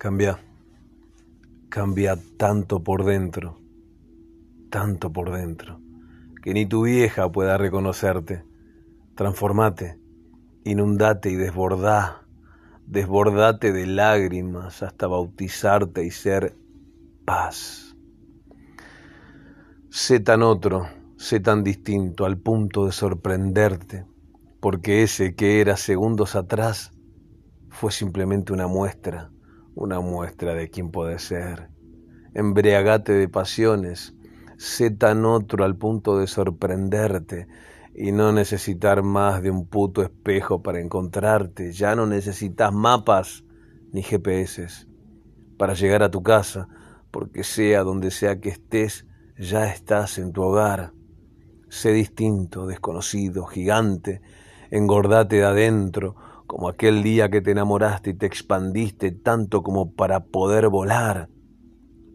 Cambia. Cambia tanto por dentro, tanto por dentro, que ni tu vieja pueda reconocerte. Transformate, inundate y desbordá, desbordate de lágrimas hasta bautizarte y ser paz. Sé tan otro, sé tan distinto al punto de sorprenderte, porque ese que era segundos atrás fue simplemente una muestra una muestra de quién puede ser. Embriagate de pasiones, sé tan otro al punto de sorprenderte y no necesitar más de un puto espejo para encontrarte. Ya no necesitas mapas ni GPS para llegar a tu casa, porque sea donde sea que estés, ya estás en tu hogar. Sé distinto, desconocido, gigante, engordate de adentro, como aquel día que te enamoraste y te expandiste tanto como para poder volar.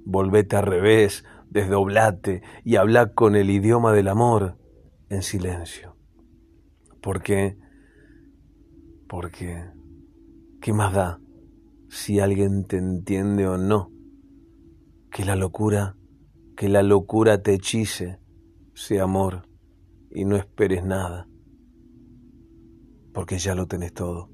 Volvete al revés, desdoblate y habla con el idioma del amor en silencio. ¿Por qué? Porque, ¿qué más da si alguien te entiende o no? Que la locura, que la locura te hechice, sea amor, y no esperes nada porque ya lo tenés todo.